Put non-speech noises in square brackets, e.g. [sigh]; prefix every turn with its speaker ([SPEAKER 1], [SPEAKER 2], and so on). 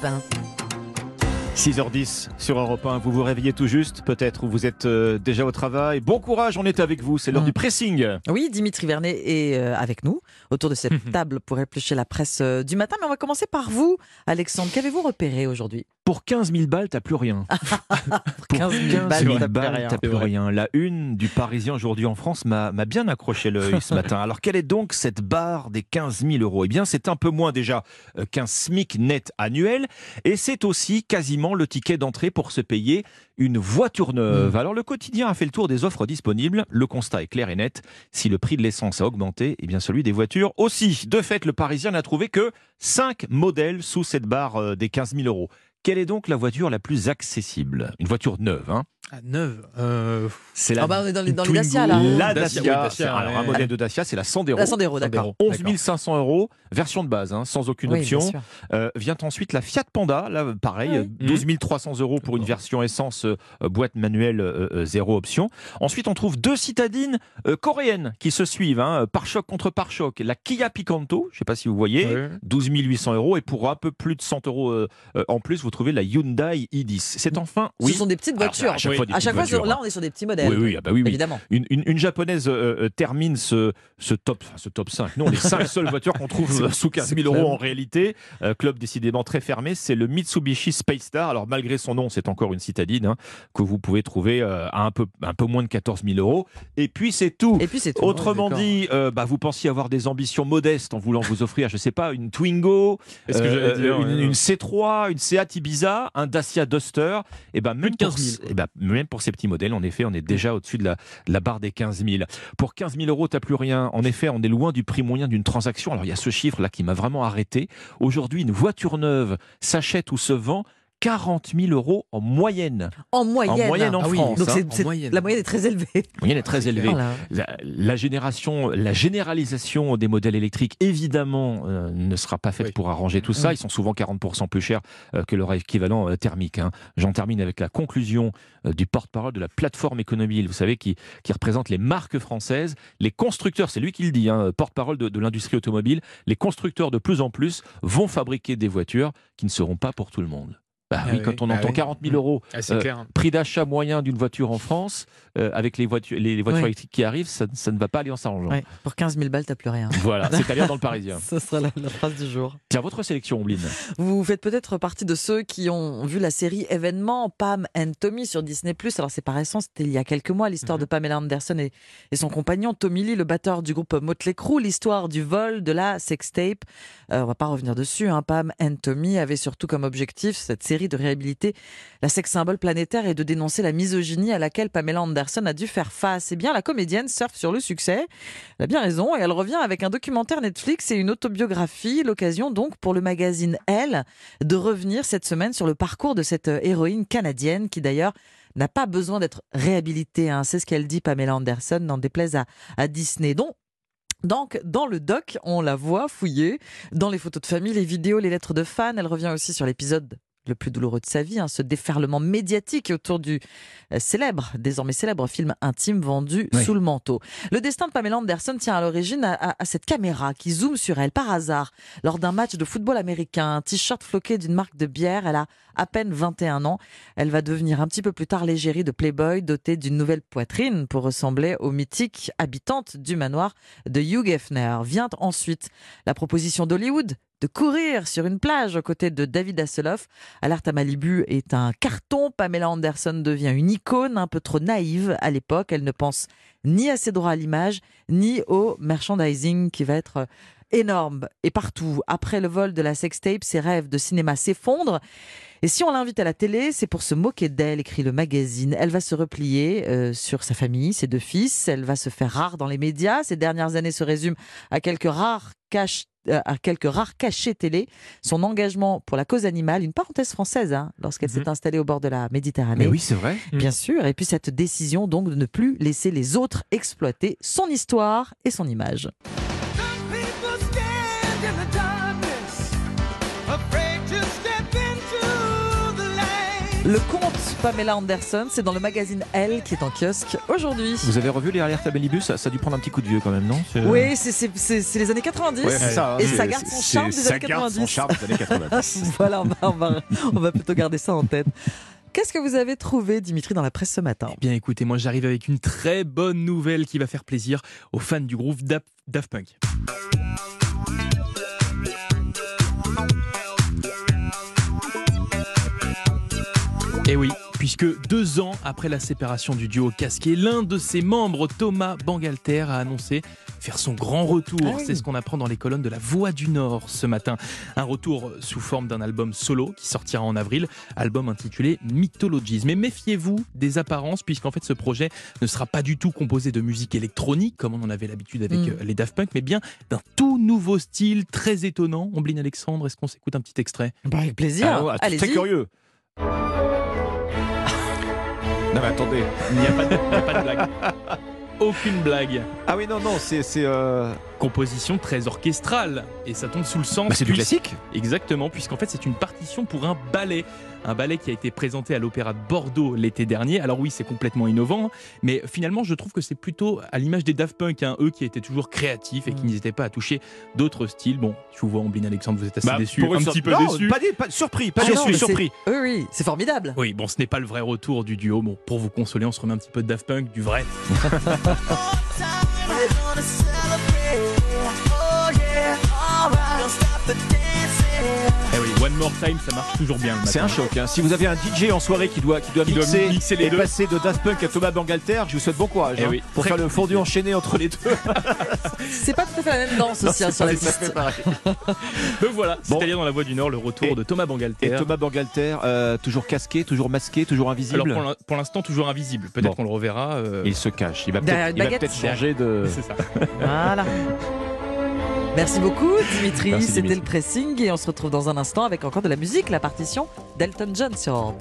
[SPEAKER 1] 20. 6h10 sur Europe 1, vous vous réveillez tout juste, peut-être, ou vous êtes euh, déjà au travail. Bon courage, on est avec vous, c'est l'heure
[SPEAKER 2] Mm.
[SPEAKER 1] du pressing.
[SPEAKER 2] Oui, Dimitri Vernet est euh, avec nous autour de cette [laughs] table pour éplucher la presse euh, du matin. Mais on va commencer par vous, Alexandre. Qu'avez-vous repéré aujourd'hui?
[SPEAKER 1] Pour 15 000 balles, t'as plus rien. [laughs] Pour
[SPEAKER 2] 15 000 balles,
[SPEAKER 1] balles,
[SPEAKER 2] t'as plus rien.
[SPEAKER 1] plus. La une du Parisien aujourd'hui en France m'a bien accroché l'œil ce [laughs] matin. Alors, quelle est donc cette barre des 15 000 euros? Eh bien, c'est un peu moins déjà qu'un SMIC net annuel. Et c'est aussi quasiment le ticket d'entrée pour se payer une voiture neuve. Alors, le quotidien a fait le tour des offres disponibles. Le constat est clair et net. Si le prix de l'essence a augmenté, eh bien, celui des voitures aussi. De fait, le Parisien n'a trouvé que 5 modèles sous cette barre euh, des 15 000 euros. Quelle est donc la voiture la plus accessible? Une voiture neuve, hein
[SPEAKER 3] Ah, neuve. Euh,
[SPEAKER 1] C'est la
[SPEAKER 2] Ah bah, on est dans les, dans les. Dacia, là.
[SPEAKER 1] la
[SPEAKER 3] Dacia,
[SPEAKER 1] Dacia,
[SPEAKER 3] oui, Dacia,
[SPEAKER 1] alors
[SPEAKER 3] ouais.
[SPEAKER 1] un modèle de Dacia, c'est la Sandero.
[SPEAKER 2] La Sandero, d'accord.
[SPEAKER 1] 11 500 euros, version de base, hein, sans aucune
[SPEAKER 2] Oui,
[SPEAKER 1] option. Euh, vient ensuite la Fiat Panda, là pareil,
[SPEAKER 2] Ah
[SPEAKER 1] euh, 12 300 euros pour une version essence euh, euh, boîte manuelle euh, euh, zéro option. Ensuite, on trouve deux citadines euh, coréennes qui se suivent, hein, pare-choc contre pare-choc. La Kia Picanto, je ne sais pas si vous voyez,
[SPEAKER 3] ouais.
[SPEAKER 1] 12 800 euros et pour un peu plus de 100 euros euh, euh, en plus, vous trouvez la Hyundai i10. C'est enfin, oui,
[SPEAKER 2] Ce sont des petites
[SPEAKER 1] Alors,
[SPEAKER 2] voitures.
[SPEAKER 1] à des
[SPEAKER 2] à chaque fois,
[SPEAKER 1] voitures,
[SPEAKER 2] là,
[SPEAKER 1] hein.
[SPEAKER 2] on est sur des petits modèles.
[SPEAKER 1] Oui, oui, ah bah oui, oui.
[SPEAKER 2] Évidemment.
[SPEAKER 1] Une, une- une japonaise euh, euh, termine ce, ce top, ce top 5. Non, les 5 [laughs] seules voitures qu'on trouve euh, sous 15 000 euros
[SPEAKER 3] club.
[SPEAKER 1] en réalité. Euh, club décidément très fermé, c'est le Mitsubishi Space Star. Alors malgré son nom, c'est encore une citadine hein, que vous pouvez trouver euh, à un peu, un peu moins de 14 000 euros. Et puis c'est tout.
[SPEAKER 2] Et puis, c'est tout.
[SPEAKER 1] Autrement dit, euh, bah, vous pensiez avoir des ambitions modestes en voulant vous offrir, je sais pas, une Twingo,
[SPEAKER 3] que dire,
[SPEAKER 1] une,
[SPEAKER 3] ouais.
[SPEAKER 1] une C3, une Seat Ibiza, un Dacia Duster. Et ben même,
[SPEAKER 3] de 15
[SPEAKER 1] pour,
[SPEAKER 3] 000, quoi.
[SPEAKER 1] eh ben, même pour ces petits modèles, en effet, on est déjà au-dessus de la, barre des 15 000. Pour 15 000 euros, t'as plus rien. En effet, on est loin du prix moyen d'une transaction. Alors il y a ce chiffre là qui m'a vraiment arrêté. Aujourd'hui, une voiture neuve s'achète ou se vend 40 000 euros en moyenne.
[SPEAKER 2] En moyenne.
[SPEAKER 1] En moyenne en
[SPEAKER 3] Ah oui,
[SPEAKER 1] France.
[SPEAKER 2] Donc,
[SPEAKER 1] hein.
[SPEAKER 3] en moyenne.
[SPEAKER 2] la moyenne est très élevée.
[SPEAKER 1] La moyenne est très élevée.
[SPEAKER 2] Voilà.
[SPEAKER 1] La, la génération, la généralisation des modèles électriques, évidemment, euh, ne sera pas faite
[SPEAKER 3] Oui.
[SPEAKER 1] pour arranger tout ça. Ils sont souvent 40% plus chers euh, que leur équivalent euh, thermique. hein. J'en termine avec la conclusion euh, du porte-parole de la plateforme économie, vous savez, qui, qui représente les marques françaises, les constructeurs, c'est lui qui le dit, hein, porte-parole de, de l'industrie automobile, les constructeurs de plus en plus vont fabriquer des voitures qui ne seront pas pour tout le monde. Bah
[SPEAKER 3] Ah
[SPEAKER 1] oui,
[SPEAKER 3] oui,
[SPEAKER 1] quand on
[SPEAKER 3] bah
[SPEAKER 1] entend
[SPEAKER 3] oui.
[SPEAKER 1] 40 000 euros
[SPEAKER 3] Ah, c'est
[SPEAKER 1] Euh, prix d'achat moyen d'une voiture en France, euh, avec les voitures, les, les voitures
[SPEAKER 2] Oui.
[SPEAKER 1] électriques qui arrivent, ça, ça ne va pas aller en s'arrangeant.
[SPEAKER 2] Pour 15 000 balles, t'as plus rien. [laughs]
[SPEAKER 1] Voilà, c'est à lire dans le Parisien. [laughs]
[SPEAKER 2] Ce sera la, la phrase du jour.
[SPEAKER 1] Tiens, votre sélection, Ombline.
[SPEAKER 2] Vous faites peut-être partie de ceux qui ont vu la série événement Pam and Tommy sur Disney+. Alors c'est pas récent, c'était il y a quelques mois, l'histoire de Pamela Anderson et, et son compagnon Tommy Lee, le batteur du groupe Motley Crue, l'histoire du vol de la sextape. Euh, on va pas revenir dessus. Hein. Pam and Tommy avait surtout comme objectif cette série de réhabiliter la sex symbole planétaire et de dénoncer la misogynie à laquelle Pamela Anderson a dû faire face. Eh bien, la comédienne surfe sur le succès. Elle a bien raison et elle revient avec un documentaire Netflix et une autobiographie. L'occasion donc pour le magazine Elle de revenir cette semaine sur le parcours de cette euh, héroïne canadienne qui d'ailleurs n'a pas besoin d'être réhabilitée. hein. C'est ce qu'elle dit Pamela Anderson, n'en déplaise à, à Disney. Donc, donc, dans le doc, on la voit fouiller dans les photos de famille, les vidéos, les lettres de fans. Elle revient aussi sur l'épisode le plus douloureux de sa vie, hein, ce déferlement médiatique autour du euh, célèbre, désormais célèbre film intime vendu
[SPEAKER 1] Oui.
[SPEAKER 2] sous le manteau. Le destin de Pamela Anderson tient à l'origine à, à- à cette caméra qui zoome sur elle par hasard lors d'un match de football américain. Un t-shirt floqué d'une marque de bière. Elle a à peine 21 ans. Elle va devenir un petit peu plus tard l'égérie de Playboy, dotée d'une nouvelle poitrine pour ressembler aux mythiques habitantes du manoir de Hugh Hefner. Vient ensuite la proposition d'Hollywood de courir sur une plage aux côtés de David Hasselhoff. Alerte à Malibu est un carton. Pamela Anderson devient une icône un peu trop naïve à l'époque. Elle ne pense ni à ses droits à l'image, ni au merchandising qui va être énorme et partout. Après le vol de la sextape, ses rêves de cinéma s'effondrent. Et si on l'invite à la télé, c'est pour se moquer d'elle, écrit le magazine. Elle va se replier euh, sur sa famille, ses deux fils. Elle va se faire rare dans les médias. Ces dernières années se résument à quelques rares euh, à quelques rares cachets télé, son engagement pour la cause animale, une parenthèse française, hein, lorsqu'elle s'est installée au bord de la Méditerranée.
[SPEAKER 1] Mais oui, c'est vrai.
[SPEAKER 2] Bien sûr, et puis cette décision donc de ne plus laisser les autres exploiter son histoire et son image. Le conte Pamela Anderson. C'est dans le magazine Elle qui est en kiosque aujourd'hui.
[SPEAKER 1] Vous avez revu les alertes à Bellibus ça, ça a dû prendre un petit coup de vieux quand même, non? C'est-
[SPEAKER 2] Oui, c'est- c'est c'est- c'est les années 90.
[SPEAKER 1] Ouais, c'est ça, hein,
[SPEAKER 2] et ça garde son charme des
[SPEAKER 1] ça
[SPEAKER 2] années
[SPEAKER 1] garde
[SPEAKER 2] 90.
[SPEAKER 1] son charme des années 90. [laughs]
[SPEAKER 2] voilà, on va, on, va, on va plutôt garder ça en tête. Qu'est-ce que vous avez trouvé, Dimitri, dans la presse ce matin?
[SPEAKER 3] Eh bien écoutez, moi j'arrive avec une très bonne nouvelle qui va faire plaisir aux fans du groupe Daft Punk. Et oui, puisque deux ans après la séparation du duo Casquet, l'un de ses membres, Thomas Bangalter, a annoncé faire son grand retour.
[SPEAKER 2] Ah oui.
[SPEAKER 3] C'est ce qu'on apprend dans les colonnes de La Voix du Nord ce matin. Un retour sous forme d'un album solo qui sortira en avril, album intitulé Mythologies. Mais méfiez-vous des apparences, puisqu'en fait ce projet ne sera pas du tout composé de musique électronique, comme on en avait l'habitude avec
[SPEAKER 2] Mm.
[SPEAKER 3] euh, les Daft Punk, mais bien d'un tout nouveau style très étonnant. Ombline Alexandre, est-ce qu'on s'écoute un petit extrait?
[SPEAKER 2] Bah, Avec plaisir.
[SPEAKER 1] Ah ouais,
[SPEAKER 2] Allez-y.
[SPEAKER 1] très curieux. Non mais attendez.
[SPEAKER 3] Il n'y a pas de, blague. [laughs] Aucune blague.
[SPEAKER 1] Ah oui non non c'est euh...
[SPEAKER 3] Composition très orchestrale. Et ça tombe sous le sens.
[SPEAKER 1] bah, c'est du classique.
[SPEAKER 3] Exactement, puisqu'en fait c'est une partition pour un ballet. Un ballet qui a été présenté à l'Opéra de Bordeaux l'été dernier. Alors oui, c'est complètement innovant, mais finalement je trouve que c'est plutôt à l'image des Daft Punk, hein, eux qui étaient toujours créatifs et qui
[SPEAKER 2] Mm.
[SPEAKER 3] n'hésitaient pas à toucher d'autres styles. Bon, vous vois, Ombline Alexandre, vous êtes assez
[SPEAKER 1] Bah,
[SPEAKER 3] déçu,
[SPEAKER 1] pour
[SPEAKER 3] un petit peu
[SPEAKER 1] non,
[SPEAKER 3] déçu.
[SPEAKER 1] Pas, dé- pas- surpris, pas
[SPEAKER 2] Ah non,
[SPEAKER 1] déçu,
[SPEAKER 2] c'est-
[SPEAKER 1] surpris.
[SPEAKER 2] Oui, oui, c'est formidable.
[SPEAKER 3] Oui, bon, ce n'est pas le vrai retour du duo. Bon, pour vous consoler, on se remet un petit peu de Daft Punk, du vrai. [laughs] time, I'm gonna. Time, ça marche toujours bien.
[SPEAKER 1] C'est un choc. hein. Si vous avez un DJ en soirée qui doit, qui doit,
[SPEAKER 3] Qui doit
[SPEAKER 1] mixer,
[SPEAKER 3] les
[SPEAKER 1] et
[SPEAKER 3] deux.
[SPEAKER 1] passer de Daft Punk à Thomas Bangalter, je vous souhaite bon courage
[SPEAKER 3] Eh
[SPEAKER 1] hein,
[SPEAKER 3] oui,
[SPEAKER 1] pour
[SPEAKER 3] très
[SPEAKER 1] faire le fondu enchaîné entre les deux. [laughs]
[SPEAKER 2] C'est pas tout à fait la même danse aussi hein, sur la piste. [laughs]
[SPEAKER 3] Donc voilà,
[SPEAKER 1] Bon.
[SPEAKER 3] c'est-à-dire dans la Voix du Nord, le retour
[SPEAKER 1] Et-
[SPEAKER 3] de Thomas Bangalter.
[SPEAKER 1] Et Thomas Bangalter, euh, toujours casqué, toujours masqué, toujours invisible.
[SPEAKER 3] Alors pour l'in- pour l'instant toujours invisible. Peut-être
[SPEAKER 1] Bon.
[SPEAKER 3] qu'on le reverra. euh,
[SPEAKER 1] Il se cache. Il va peut-être changer de.
[SPEAKER 3] C'est ça. [laughs]
[SPEAKER 2] Voilà. Merci beaucoup, Dimitri. C'était le pressing et on se retrouve dans un instant avec encore de la musique, la partition d'Elton John sur